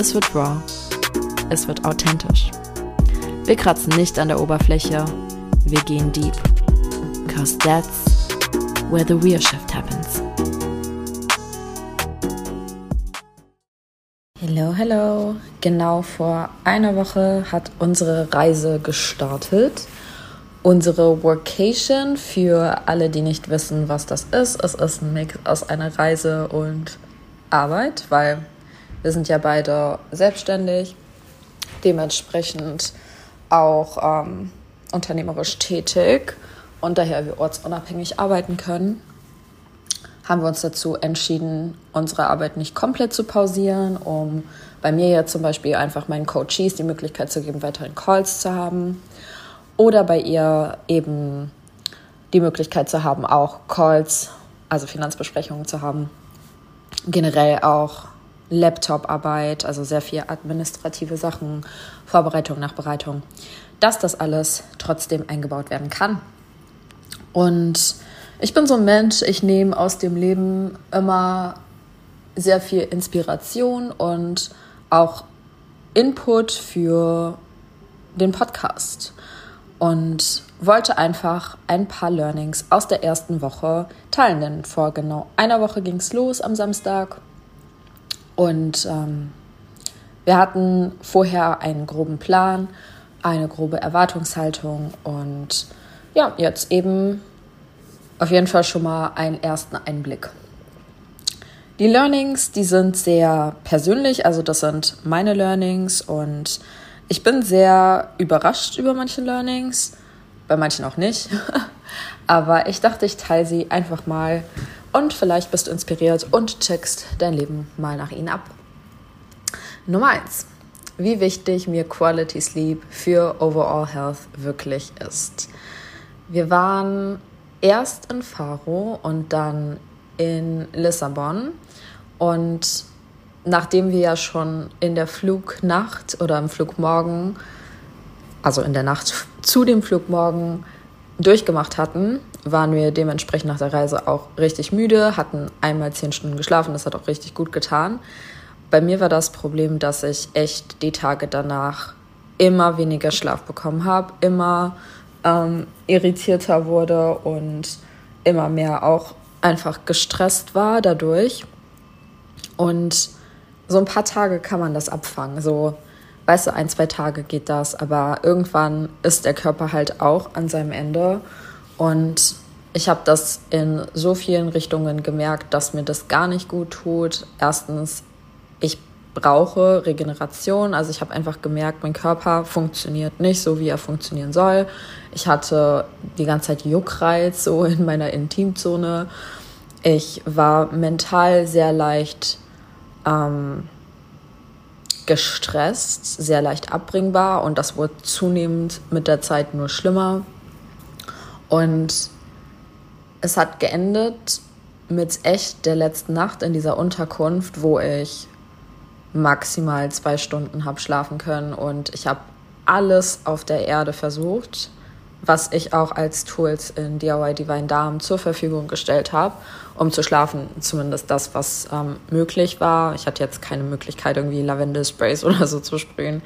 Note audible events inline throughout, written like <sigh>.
es wird raw, es wird authentisch. Wir kratzen nicht an der Oberfläche, wir gehen deep. Cause that's where the real shift happens. Hello, hello. Genau vor einer Woche hat unsere Reise gestartet. Unsere Workation für alle, die nicht wissen, was das ist. Es ist ein Mix aus einer Reise und Arbeit, weil wir sind ja beide selbstständig, dementsprechend auch ähm, unternehmerisch tätig und daher wir ortsunabhängig arbeiten können, haben wir uns dazu entschieden, unsere Arbeit nicht komplett zu pausieren, um bei mir jetzt zum Beispiel einfach meinen Coaches die Möglichkeit zu geben, weiterhin Calls zu haben oder bei ihr eben die Möglichkeit zu haben, auch Calls, also Finanzbesprechungen zu haben generell auch Laptop-Arbeit, also sehr viel administrative Sachen, Vorbereitung, Nachbereitung, dass das alles trotzdem eingebaut werden kann. Und ich bin so ein Mensch, ich nehme aus dem Leben immer sehr viel Inspiration und auch Input für den Podcast und wollte einfach ein paar Learnings aus der ersten Woche teilen. Denn vor genau einer Woche ging es los am Samstag und ähm, wir hatten vorher einen groben Plan, eine grobe Erwartungshaltung und ja, jetzt eben auf jeden Fall schon mal einen ersten Einblick. Die Learnings, die sind sehr persönlich, also das sind meine Learnings und ich bin sehr überrascht über manche Learnings, bei manchen auch nicht. <laughs> Aber ich dachte, ich teile sie einfach mal und vielleicht bist du inspiriert und checkst dein Leben mal nach ihnen ab. Nummer eins: Wie wichtig mir Quality Sleep für Overall Health wirklich ist. Wir waren erst in Faro und dann in Lissabon und nachdem wir ja schon in der Flugnacht oder im Flugmorgen, also in der Nacht zu dem Flugmorgen durchgemacht hatten, waren wir dementsprechend nach der Reise auch richtig müde, hatten einmal zehn Stunden geschlafen, das hat auch richtig gut getan. Bei mir war das Problem, dass ich echt die Tage danach immer weniger Schlaf bekommen habe, immer ähm, irritierter wurde und immer mehr auch einfach gestresst war dadurch. Und so ein paar Tage kann man das abfangen. So, weißt du, ein, zwei Tage geht das, aber irgendwann ist der Körper halt auch an seinem Ende. Und ich habe das in so vielen Richtungen gemerkt, dass mir das gar nicht gut tut. Erstens, ich brauche Regeneration. Also ich habe einfach gemerkt, mein Körper funktioniert nicht so, wie er funktionieren soll. Ich hatte die ganze Zeit Juckreiz so <laughs> in meiner Intimzone. Ich war mental sehr leicht ähm, gestresst, sehr leicht abbringbar und das wurde zunehmend mit der Zeit nur schlimmer. Und es hat geendet mit echt der letzten Nacht in dieser Unterkunft, wo ich maximal zwei Stunden habe schlafen können und ich habe alles auf der Erde versucht was ich auch als Tools in DIY Divine Darm zur Verfügung gestellt habe, um zu schlafen. Zumindest das, was ähm, möglich war. Ich hatte jetzt keine Möglichkeit, irgendwie Lavendel-Sprays <laughs> oder so zu sprühen.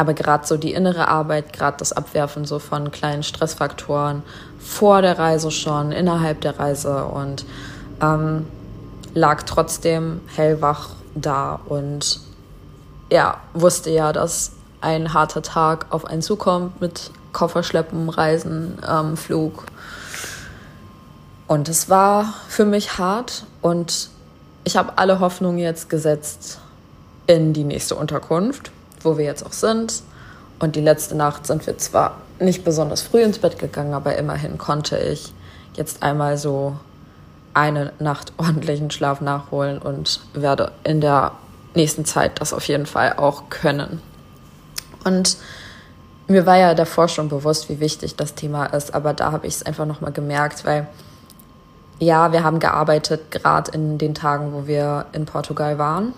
Aber gerade so die innere Arbeit, gerade das Abwerfen so von kleinen Stressfaktoren vor der Reise schon, innerhalb der Reise und ähm, lag trotzdem hellwach da und ja, wusste ja, dass ein harter Tag auf einen zukommt mit Koffer schleppen, Reisen, ähm, Flug. Und es war für mich hart und ich habe alle Hoffnungen jetzt gesetzt in die nächste Unterkunft, wo wir jetzt auch sind. Und die letzte Nacht sind wir zwar nicht besonders früh ins Bett gegangen, aber immerhin konnte ich jetzt einmal so eine Nacht <laughs> ordentlichen Schlaf nachholen und werde in der nächsten Zeit das auf jeden Fall auch können. Und mir war ja davor schon bewusst, wie wichtig das Thema ist, aber da habe ich es einfach nochmal gemerkt, weil ja, wir haben gearbeitet, gerade in den Tagen, wo wir in Portugal waren.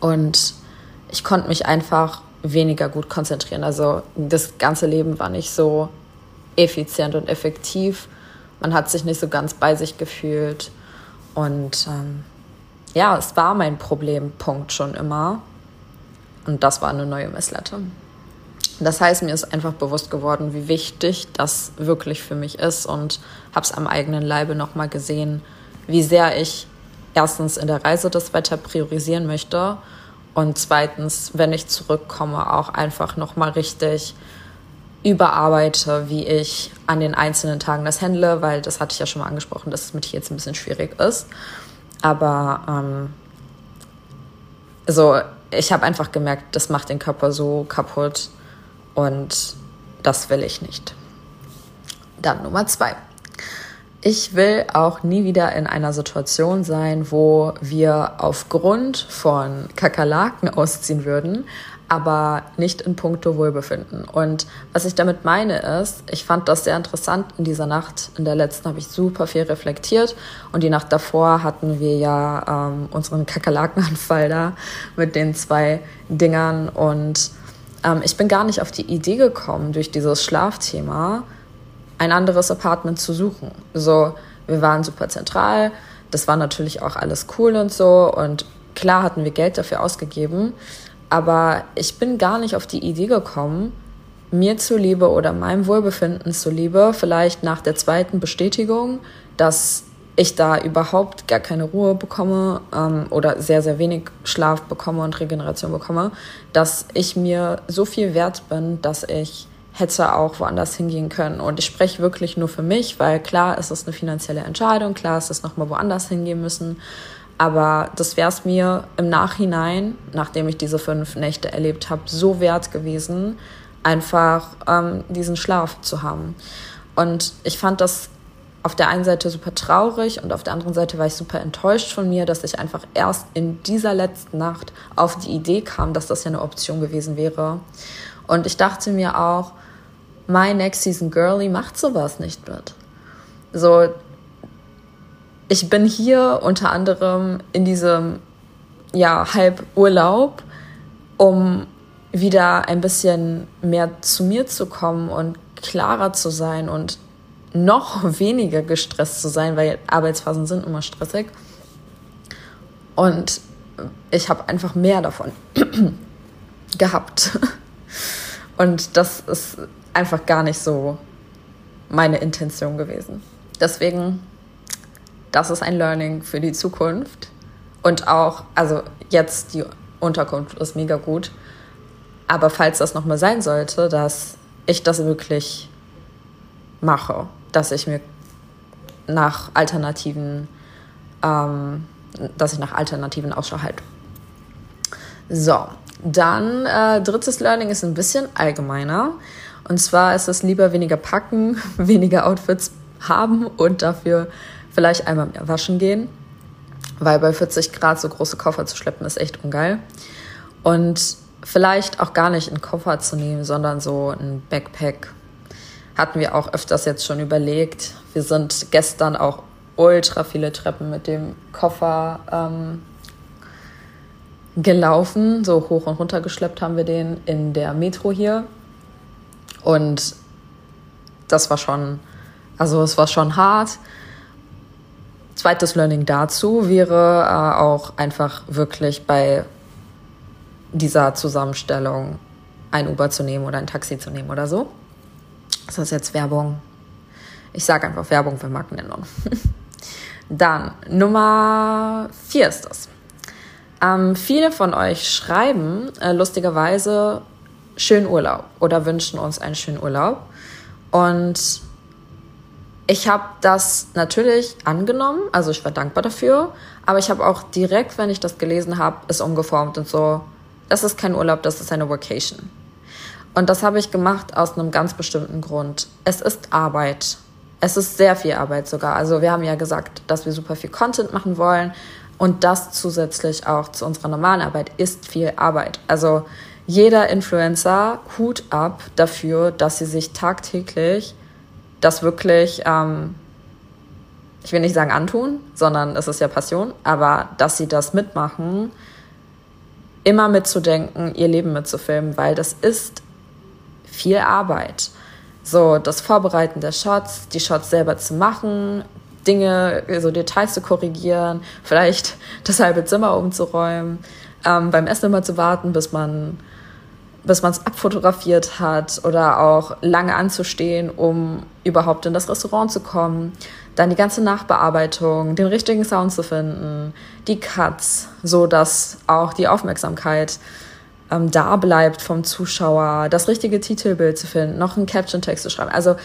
Und ich konnte mich einfach weniger gut konzentrieren. Also das ganze Leben war nicht so effizient und effektiv. Man hat sich nicht so ganz bei sich gefühlt. Und ähm, ja, es war mein Problempunkt schon immer. Und das war eine neue Messlatte. Das heißt, mir ist einfach bewusst geworden, wie wichtig das wirklich für mich ist und habe es am eigenen Leibe nochmal gesehen, wie sehr ich erstens in der Reise das Wetter priorisieren möchte und zweitens, wenn ich zurückkomme, auch einfach nochmal richtig überarbeite, wie ich an den einzelnen Tagen das handle, weil das hatte ich ja schon mal angesprochen, dass es mit hier jetzt ein bisschen schwierig ist. Aber ähm, so, ich habe einfach gemerkt, das macht den Körper so kaputt und das will ich nicht. Dann Nummer zwei. Ich will auch nie wieder in einer Situation sein, wo wir aufgrund von Kakerlaken ausziehen würden, aber nicht in puncto Wohlbefinden. Und was ich damit meine ist, ich fand das sehr interessant in dieser Nacht. In der letzten habe ich super viel reflektiert und die Nacht davor hatten wir ja ähm, unseren Kakerlakenanfall da mit den zwei Dingern und ähm, ich bin gar nicht auf die Idee gekommen, durch dieses Schlafthema ein anderes Apartment zu suchen. So, wir waren super zentral, das war natürlich auch alles cool und so. Und klar hatten wir Geld dafür ausgegeben, aber ich bin gar nicht auf die Idee gekommen, mir zuliebe oder meinem Wohlbefinden zuliebe, vielleicht nach der zweiten Bestätigung, dass ich da überhaupt gar keine Ruhe bekomme ähm, oder sehr, sehr wenig Schlaf bekomme und Regeneration bekomme, dass ich mir so viel wert bin, dass ich hätte auch woanders hingehen können. Und ich spreche wirklich nur für mich, weil klar ist es eine finanzielle Entscheidung, klar ist es nochmal woanders hingehen müssen. Aber das wäre es mir im Nachhinein, nachdem ich diese fünf Nächte erlebt habe, so wert gewesen, einfach ähm, diesen Schlaf zu haben. Und ich fand das auf der einen Seite super traurig und auf der anderen Seite war ich super enttäuscht von mir, dass ich einfach erst in dieser letzten Nacht auf die Idee kam, dass das ja eine Option gewesen wäre. Und ich dachte mir auch, my next season girly macht sowas nicht mit. So, ich bin hier unter anderem in diesem ja, Halburlaub, um wieder ein bisschen mehr zu mir zu kommen und klarer zu sein und noch weniger gestresst zu sein, weil Arbeitsphasen sind immer stressig. Und ich habe einfach mehr davon <clears throat> gehabt. <laughs> Und das ist einfach gar nicht so meine Intention gewesen. Deswegen, das ist ein Learning für die Zukunft. Und auch, also jetzt die Unterkunft ist mega gut. Aber falls das nochmal sein sollte, dass ich das wirklich mache dass ich mir nach Alternativen, ähm, dass ich nach Alternativen Ausschau halte. So, dann äh, drittes Learning ist ein bisschen allgemeiner. Und zwar ist es lieber weniger packen, <laughs> weniger Outfits haben und dafür vielleicht einmal mehr waschen gehen. Weil bei 40 Grad so große Koffer zu schleppen ist echt ungeil. Und vielleicht auch gar nicht einen Koffer zu nehmen, sondern so ein Backpack hatten wir auch öfters jetzt schon überlegt. Wir sind gestern auch ultra viele Treppen mit dem Koffer ähm, gelaufen. So hoch und runter geschleppt haben wir den in der Metro hier. Und das war schon, also es war schon hart. Zweites Learning dazu wäre äh, auch einfach wirklich bei dieser Zusammenstellung ein Uber zu nehmen oder ein Taxi zu nehmen oder so. Ist das jetzt Werbung? Ich sage einfach Werbung für Markennennung. <laughs> Dann Nummer vier ist das. Ähm, viele von euch schreiben äh, lustigerweise schönen Urlaub oder wünschen uns einen schönen Urlaub. Und ich habe das natürlich angenommen, also ich war dankbar dafür, aber ich habe auch direkt, wenn ich das gelesen habe, es umgeformt und so, das ist kein Urlaub, das ist eine Vacation. Und das habe ich gemacht aus einem ganz bestimmten Grund. Es ist Arbeit. Es ist sehr viel Arbeit sogar. Also wir haben ja gesagt, dass wir super viel Content machen wollen. Und das zusätzlich auch zu unserer normalen Arbeit ist viel Arbeit. Also jeder Influencer Hut ab dafür, dass sie sich tagtäglich das wirklich, ähm, ich will nicht sagen antun, sondern es ist ja Passion, aber dass sie das mitmachen, immer mitzudenken, ihr Leben mitzufilmen, weil das ist viel Arbeit. So, das Vorbereiten der Shots, die Shots selber zu machen, Dinge, so Details zu korrigieren, vielleicht <laughs> das halbe Zimmer umzuräumen, ähm, beim Essen immer zu warten, bis man bis man es abfotografiert hat oder auch lange anzustehen, um überhaupt in das Restaurant zu kommen. Dann die ganze Nachbearbeitung, den richtigen Sound zu finden, die Cuts, so dass auch die Aufmerksamkeit ähm, da bleibt vom Zuschauer, das richtige Titelbild zu finden, noch einen Caption-Text zu schreiben. Also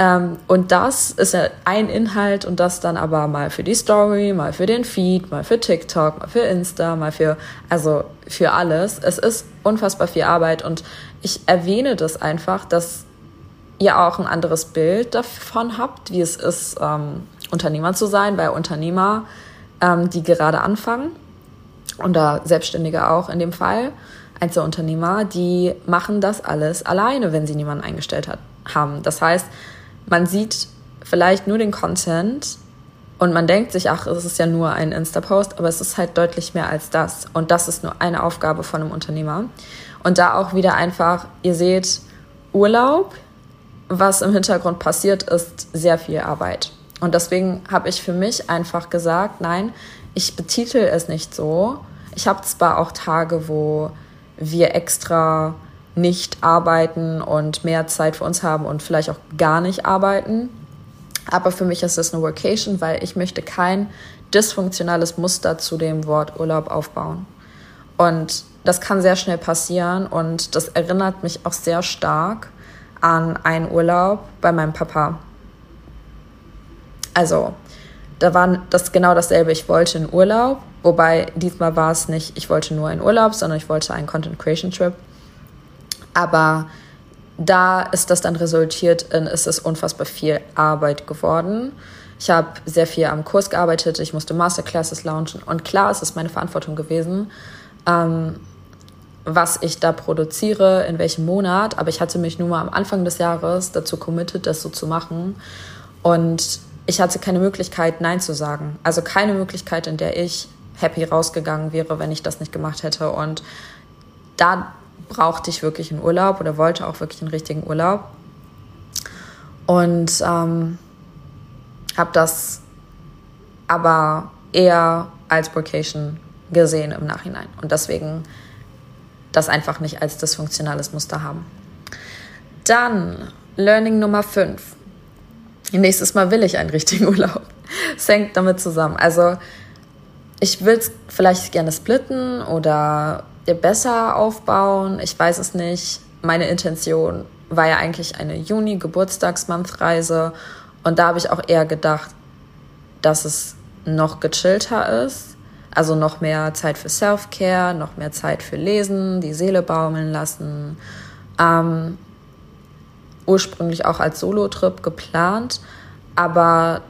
ähm, und das ist ja ein Inhalt und das dann aber mal für die Story, mal für den Feed, mal für TikTok, mal für Insta, mal für, also für alles. Es ist unfassbar viel Arbeit und ich erwähne das einfach, dass ihr auch ein anderes Bild davon habt, wie es ist, ähm, Unternehmer zu sein, weil Unternehmer, ähm, die gerade anfangen, da Selbstständige auch in dem Fall, Einzelunternehmer, die machen das alles alleine, wenn sie niemanden eingestellt hat, haben. Das heißt, man sieht vielleicht nur den Content und man denkt sich, ach, es ist ja nur ein Insta-Post, aber es ist halt deutlich mehr als das. Und das ist nur eine Aufgabe von einem Unternehmer. Und da auch wieder einfach, ihr seht, Urlaub, was im Hintergrund passiert, ist sehr viel Arbeit. Und deswegen habe ich für mich einfach gesagt, nein, ich betitel es nicht so. Ich habe zwar auch Tage, wo wir extra nicht arbeiten und mehr Zeit für uns haben und vielleicht auch gar nicht arbeiten. Aber für mich ist es eine Workation, weil ich möchte kein dysfunktionales Muster zu dem Wort Urlaub aufbauen. Und das kann sehr schnell passieren und das erinnert mich auch sehr stark an einen Urlaub bei meinem Papa. Also, da war das genau dasselbe. Ich wollte einen Urlaub, wobei diesmal war es nicht, ich wollte nur einen Urlaub, sondern ich wollte einen Content Creation Trip. Aber da ist das dann resultiert in, ist es unfassbar viel Arbeit geworden. Ich habe sehr viel am Kurs gearbeitet, ich musste Masterclasses launchen. Und klar, es ist meine Verantwortung gewesen, ähm, was ich da produziere, in welchem Monat, aber ich hatte mich nur mal am Anfang des Jahres dazu committed, das so zu machen. Und ich hatte keine Möglichkeit, Nein zu sagen. Also keine Möglichkeit, in der ich happy rausgegangen wäre, wenn ich das nicht gemacht hätte. Und da brauchte ich wirklich einen Urlaub oder wollte auch wirklich einen richtigen Urlaub. Und ähm, habe das aber eher als Vacation gesehen im Nachhinein. Und deswegen das einfach nicht als dysfunktionales Muster haben. Dann Learning Nummer 5. Nächstes Mal will ich einen richtigen <laughs> Urlaub. Es hängt damit zusammen. Also ich will es vielleicht gerne splitten oder besser aufbauen. Ich weiß es nicht. Meine Intention war ja eigentlich eine Juni-Geburtstagsmonth-Reise. Und da habe ich auch eher gedacht, dass es noch gechillter ist. Also noch mehr Zeit für Self-Care, noch mehr Zeit für Lesen, die Seele baumeln lassen. Ähm, ursprünglich auch als Solo-Trip geplant. Aber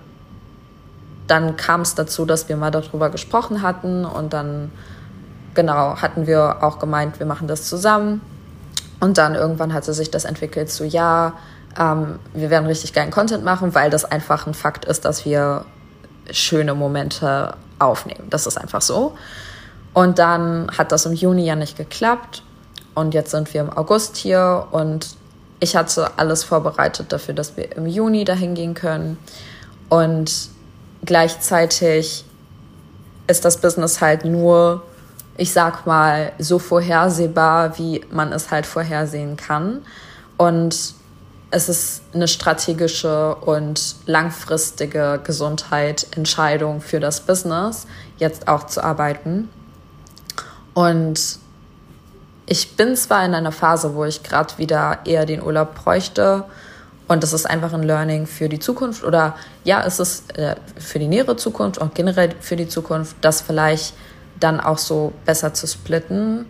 dann kam es dazu, dass wir mal darüber gesprochen hatten und dann genau, hatten wir auch gemeint, wir machen das zusammen. Und dann irgendwann hatte sich das entwickelt zu, ja, ähm, wir werden richtig geilen Content machen, weil das einfach ein Fakt ist, dass wir schöne Momente aufnehmen. Das ist einfach so. Und dann hat das im Juni ja nicht geklappt. Und jetzt sind wir im August hier und ich hatte alles vorbereitet dafür, dass wir im Juni dahin gehen können. Und gleichzeitig ist das Business halt nur ich sag mal, so vorhersehbar, wie man es halt vorhersehen kann. Und es ist eine strategische und langfristige Gesundheit, Entscheidung für das Business, jetzt auch zu arbeiten. Und ich bin zwar in einer Phase, wo ich gerade wieder eher den Urlaub bräuchte. Und das ist einfach ein Learning für die Zukunft. Oder ja, es ist äh, für die nähere Zukunft und generell für die Zukunft, dass vielleicht dann auch so besser zu splitten.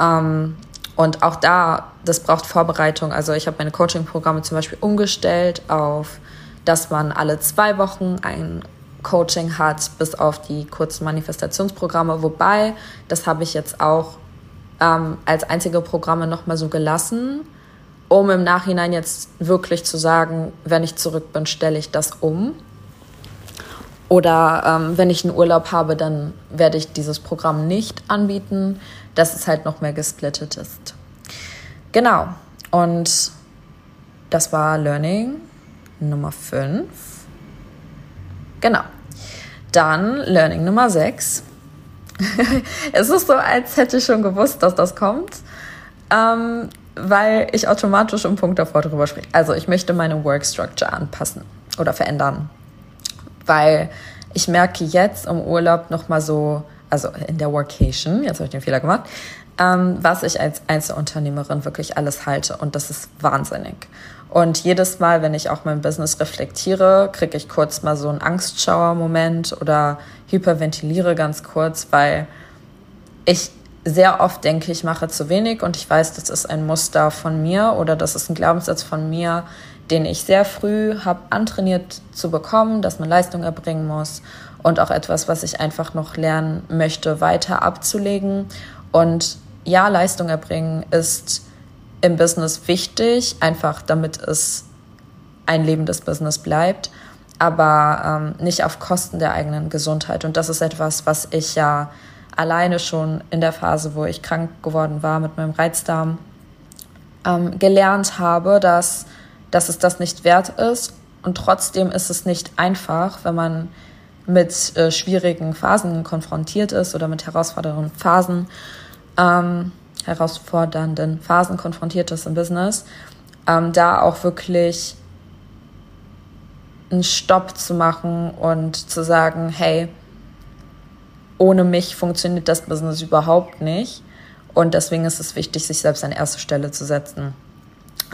Ähm, und auch da, das braucht Vorbereitung. Also ich habe meine Coaching-Programme zum Beispiel umgestellt auf, dass man alle zwei Wochen ein Coaching hat, bis auf die kurzen Manifestationsprogramme. Wobei, das habe ich jetzt auch ähm, als einzige Programme nochmal so gelassen, um im Nachhinein jetzt wirklich zu sagen, wenn ich zurück bin, stelle ich das um. Oder ähm, wenn ich einen Urlaub habe, dann werde ich dieses Programm nicht anbieten, dass es halt noch mehr gesplittet ist. Genau. Und das war Learning Nummer 5. Genau. Dann Learning Nummer 6. <laughs> es ist so, als hätte ich schon gewusst, dass das kommt, ähm, weil ich automatisch im Punkt davor drüber spreche. Also ich möchte meine Work Structure anpassen oder verändern weil ich merke jetzt im Urlaub nochmal so, also in der Workation, jetzt habe ich den Fehler gemacht, ähm, was ich als Einzelunternehmerin wirklich alles halte und das ist wahnsinnig. Und jedes Mal, wenn ich auch mein Business reflektiere, kriege ich kurz mal so einen Angstschauer-Moment oder hyperventiliere ganz kurz, weil ich sehr oft denke, ich mache zu wenig und ich weiß, das ist ein Muster von mir oder das ist ein Glaubenssatz von mir, den ich sehr früh habe antrainiert zu bekommen, dass man Leistung erbringen muss und auch etwas, was ich einfach noch lernen möchte, weiter abzulegen. Und ja, Leistung erbringen ist im Business wichtig, einfach damit es ein lebendes Business bleibt, aber ähm, nicht auf Kosten der eigenen Gesundheit. Und das ist etwas, was ich ja alleine schon in der Phase, wo ich krank geworden war mit meinem Reizdarm, ähm, gelernt habe, dass dass es das nicht wert ist. Und trotzdem ist es nicht einfach, wenn man mit äh, schwierigen Phasen konfrontiert ist oder mit herausfordernden Phasen, ähm, herausfordernden Phasen konfrontiert ist im Business, ähm, da auch wirklich einen Stopp zu machen und zu sagen, hey, ohne mich funktioniert das Business überhaupt nicht. Und deswegen ist es wichtig, sich selbst an erste Stelle zu setzen.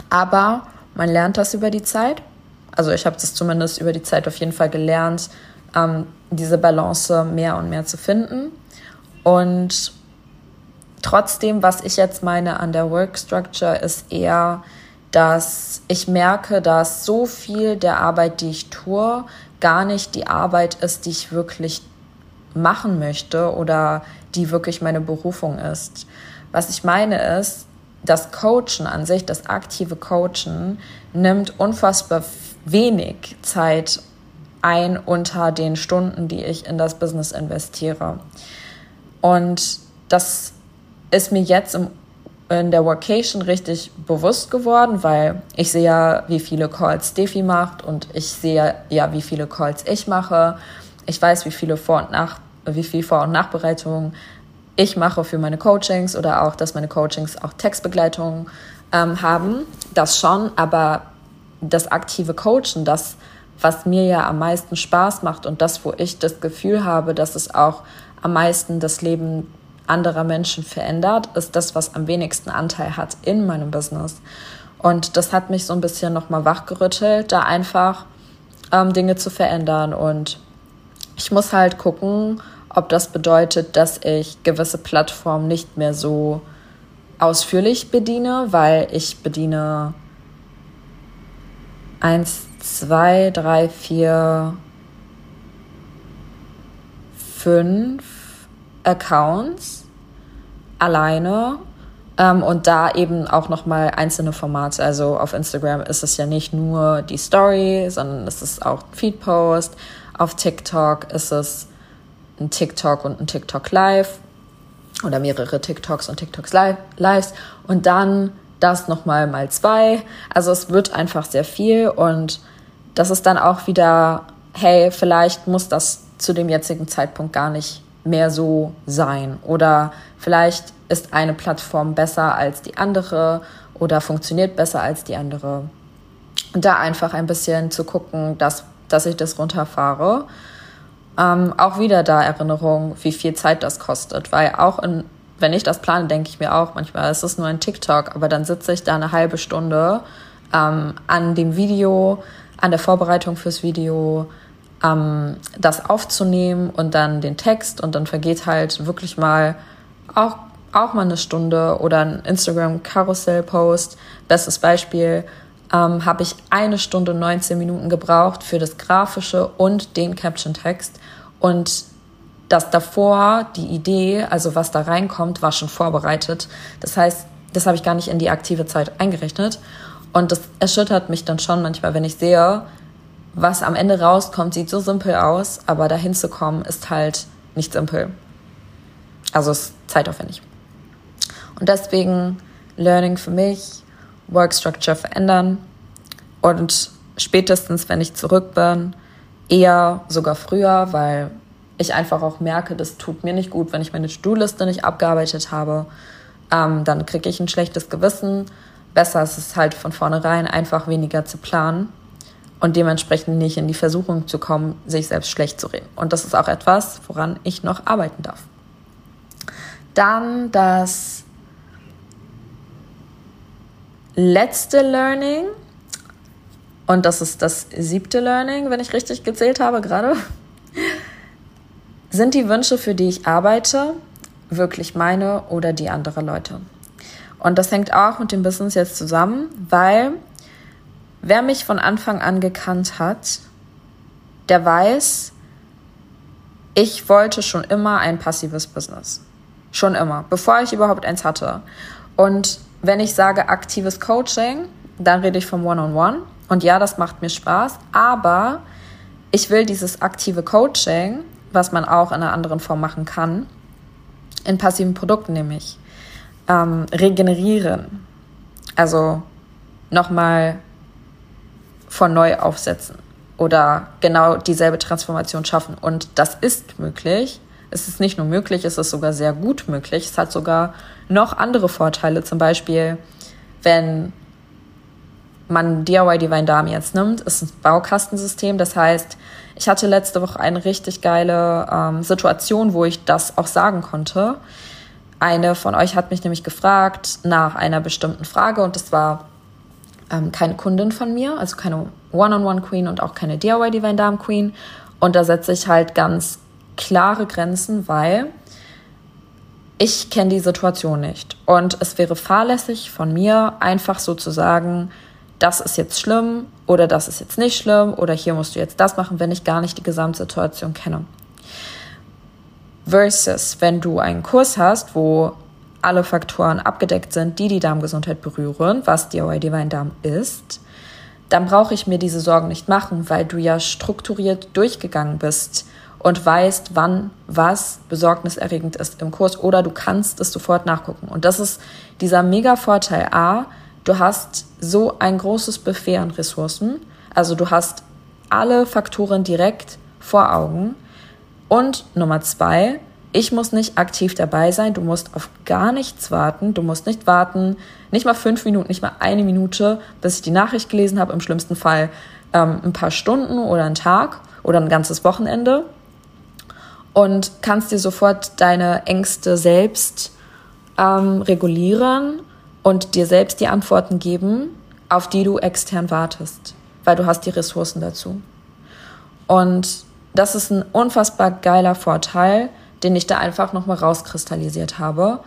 Aber man lernt das über die Zeit. Also ich habe das zumindest über die Zeit auf jeden Fall gelernt, ähm, diese Balance mehr und mehr zu finden. Und trotzdem, was ich jetzt meine an der Work Structure, ist eher, dass ich merke, dass so viel der Arbeit, die ich tue, gar nicht die Arbeit ist, die ich wirklich machen möchte oder die wirklich meine Berufung ist. Was ich meine ist, das Coachen an sich, das aktive Coachen, nimmt unfassbar wenig Zeit ein unter den Stunden, die ich in das Business investiere. Und das ist mir jetzt im, in der Workation richtig bewusst geworden, weil ich sehe ja, wie viele Calls Defi macht und ich sehe ja, wie viele Calls ich mache. Ich weiß, wie viele Vor- und Nach wie viel Vor- und Nachbereitung ich mache für meine Coachings oder auch, dass meine Coachings auch Textbegleitung ähm, haben. Das schon, aber das aktive Coachen, das, was mir ja am meisten Spaß macht und das, wo ich das Gefühl habe, dass es auch am meisten das Leben anderer Menschen verändert, ist das, was am wenigsten Anteil hat in meinem Business. Und das hat mich so ein bisschen nochmal wachgerüttelt, da einfach ähm, Dinge zu verändern. Und ich muss halt gucken, ob das bedeutet, dass ich gewisse Plattformen nicht mehr so ausführlich bediene, weil ich bediene eins, zwei, drei, vier, fünf Accounts alleine ähm, und da eben auch nochmal einzelne Formate. Also auf Instagram ist es ja nicht nur die Story, sondern es ist auch Feedpost. Auf TikTok ist es ein TikTok und ein TikTok Live oder mehrere TikToks und TikToks Lives und dann das nochmal mal zwei. Also es wird einfach sehr viel und das ist dann auch wieder, hey, vielleicht muss das zu dem jetzigen Zeitpunkt gar nicht mehr so sein oder vielleicht ist eine Plattform besser als die andere oder funktioniert besser als die andere. Und da einfach ein bisschen zu gucken, dass, dass ich das runterfahre ähm, auch wieder da Erinnerung, wie viel Zeit das kostet, weil auch in, wenn ich das plane, denke ich mir auch manchmal, es ist nur ein TikTok, aber dann sitze ich da eine halbe Stunde ähm, an dem Video, an der Vorbereitung fürs Video, ähm, das aufzunehmen und dann den Text und dann vergeht halt wirklich mal auch, auch mal eine Stunde oder ein Instagram-Karussell-Post. Bestes Beispiel, ähm, habe ich eine Stunde 19 Minuten gebraucht für das Grafische und den Caption-Text. Und das davor, die Idee, also was da reinkommt, war schon vorbereitet. Das heißt, das habe ich gar nicht in die aktive Zeit eingerechnet. Und das erschüttert mich dann schon manchmal, wenn ich sehe, was am Ende rauskommt, sieht so simpel aus, aber dahin zu kommen, ist halt nicht simpel. Also ist zeitaufwendig. Und deswegen Learning für mich, Work Structure verändern und spätestens, wenn ich zurück bin, eher sogar früher, weil ich einfach auch merke, das tut mir nicht gut, wenn ich meine To-Do-Liste nicht abgearbeitet habe. Ähm, dann kriege ich ein schlechtes Gewissen. Besser ist es halt von vornherein einfach weniger zu planen und dementsprechend nicht in die Versuchung zu kommen, sich selbst schlecht zu reden. Und das ist auch etwas, woran ich noch arbeiten darf. Dann das letzte Learning. Und das ist das siebte Learning, wenn ich richtig gezählt habe gerade. Sind die Wünsche, für die ich arbeite, wirklich meine oder die anderer Leute? Und das hängt auch mit dem Business jetzt zusammen, weil wer mich von Anfang an gekannt hat, der weiß, ich wollte schon immer ein passives Business. Schon immer, bevor ich überhaupt eins hatte. Und wenn ich sage aktives Coaching, dann rede ich vom One-on-One. -on -One. Und ja, das macht mir Spaß, aber ich will dieses aktive Coaching, was man auch in einer anderen Form machen kann, in passiven Produkten nämlich, ähm, regenerieren. Also nochmal von neu aufsetzen oder genau dieselbe Transformation schaffen. Und das ist möglich. Es ist nicht nur möglich, es ist sogar sehr gut möglich. Es hat sogar noch andere Vorteile. Zum Beispiel, wenn man DIY Divine Dame jetzt nimmt, ist ein Baukastensystem. Das heißt, ich hatte letzte Woche eine richtig geile ähm, Situation, wo ich das auch sagen konnte. Eine von euch hat mich nämlich gefragt nach einer bestimmten Frage und das war ähm, keine Kundin von mir, also keine One-on-One-Queen und auch keine DIY Divine Dame Queen. Und da setze ich halt ganz klare Grenzen, weil ich kenne die Situation nicht. Und es wäre fahrlässig von mir, einfach so zu sagen, das ist jetzt schlimm oder das ist jetzt nicht schlimm oder hier musst du jetzt das machen, wenn ich gar nicht die Gesamtsituation kenne. Versus, wenn du einen Kurs hast, wo alle Faktoren abgedeckt sind, die die Darmgesundheit berühren, was DIY Divine Darm ist, dann brauche ich mir diese Sorgen nicht machen, weil du ja strukturiert durchgegangen bist und weißt, wann was besorgniserregend ist im Kurs oder du kannst es sofort nachgucken. Und das ist dieser mega Vorteil. A, du hast so ein großes Buffet an Ressourcen. Also du hast alle Faktoren direkt vor Augen. Und Nummer zwei, ich muss nicht aktiv dabei sein. Du musst auf gar nichts warten. Du musst nicht warten, nicht mal fünf Minuten, nicht mal eine Minute, bis ich die Nachricht gelesen habe. Im schlimmsten Fall ähm, ein paar Stunden oder einen Tag oder ein ganzes Wochenende und kannst dir sofort deine Ängste selbst ähm, regulieren und dir selbst die Antworten geben, auf die du extern wartest, weil du hast die Ressourcen dazu. Und das ist ein unfassbar geiler Vorteil, den ich da einfach nochmal rauskristallisiert habe.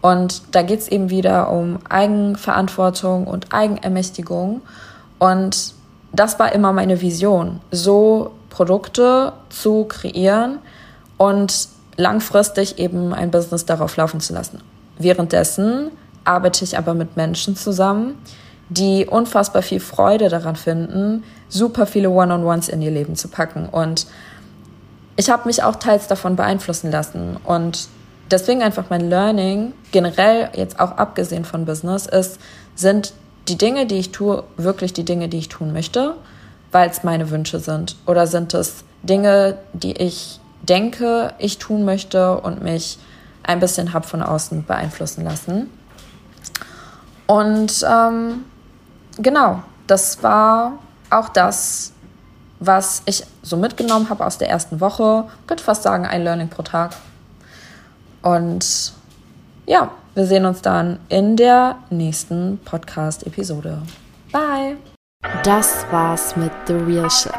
Und da geht es eben wieder um Eigenverantwortung und Eigenermächtigung. Und das war immer meine Vision, so Produkte zu kreieren, und langfristig eben ein Business darauf laufen zu lassen. Währenddessen arbeite ich aber mit Menschen zusammen, die unfassbar viel Freude daran finden, super viele One-on-Ones in ihr Leben zu packen. Und ich habe mich auch teils davon beeinflussen lassen. Und deswegen einfach mein Learning, generell jetzt auch abgesehen von Business, ist, sind die Dinge, die ich tue, wirklich die Dinge, die ich tun möchte, weil es meine Wünsche sind? Oder sind es Dinge, die ich denke, ich tun möchte und mich ein bisschen habe von außen beeinflussen lassen. Und ähm, genau, das war auch das, was ich so mitgenommen habe aus der ersten Woche. Ich könnte fast sagen, ein Learning pro Tag. Und ja, wir sehen uns dann in der nächsten Podcast-Episode. Bye! Das war's mit The Real Shift.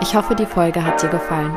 Ich hoffe, die Folge hat dir gefallen.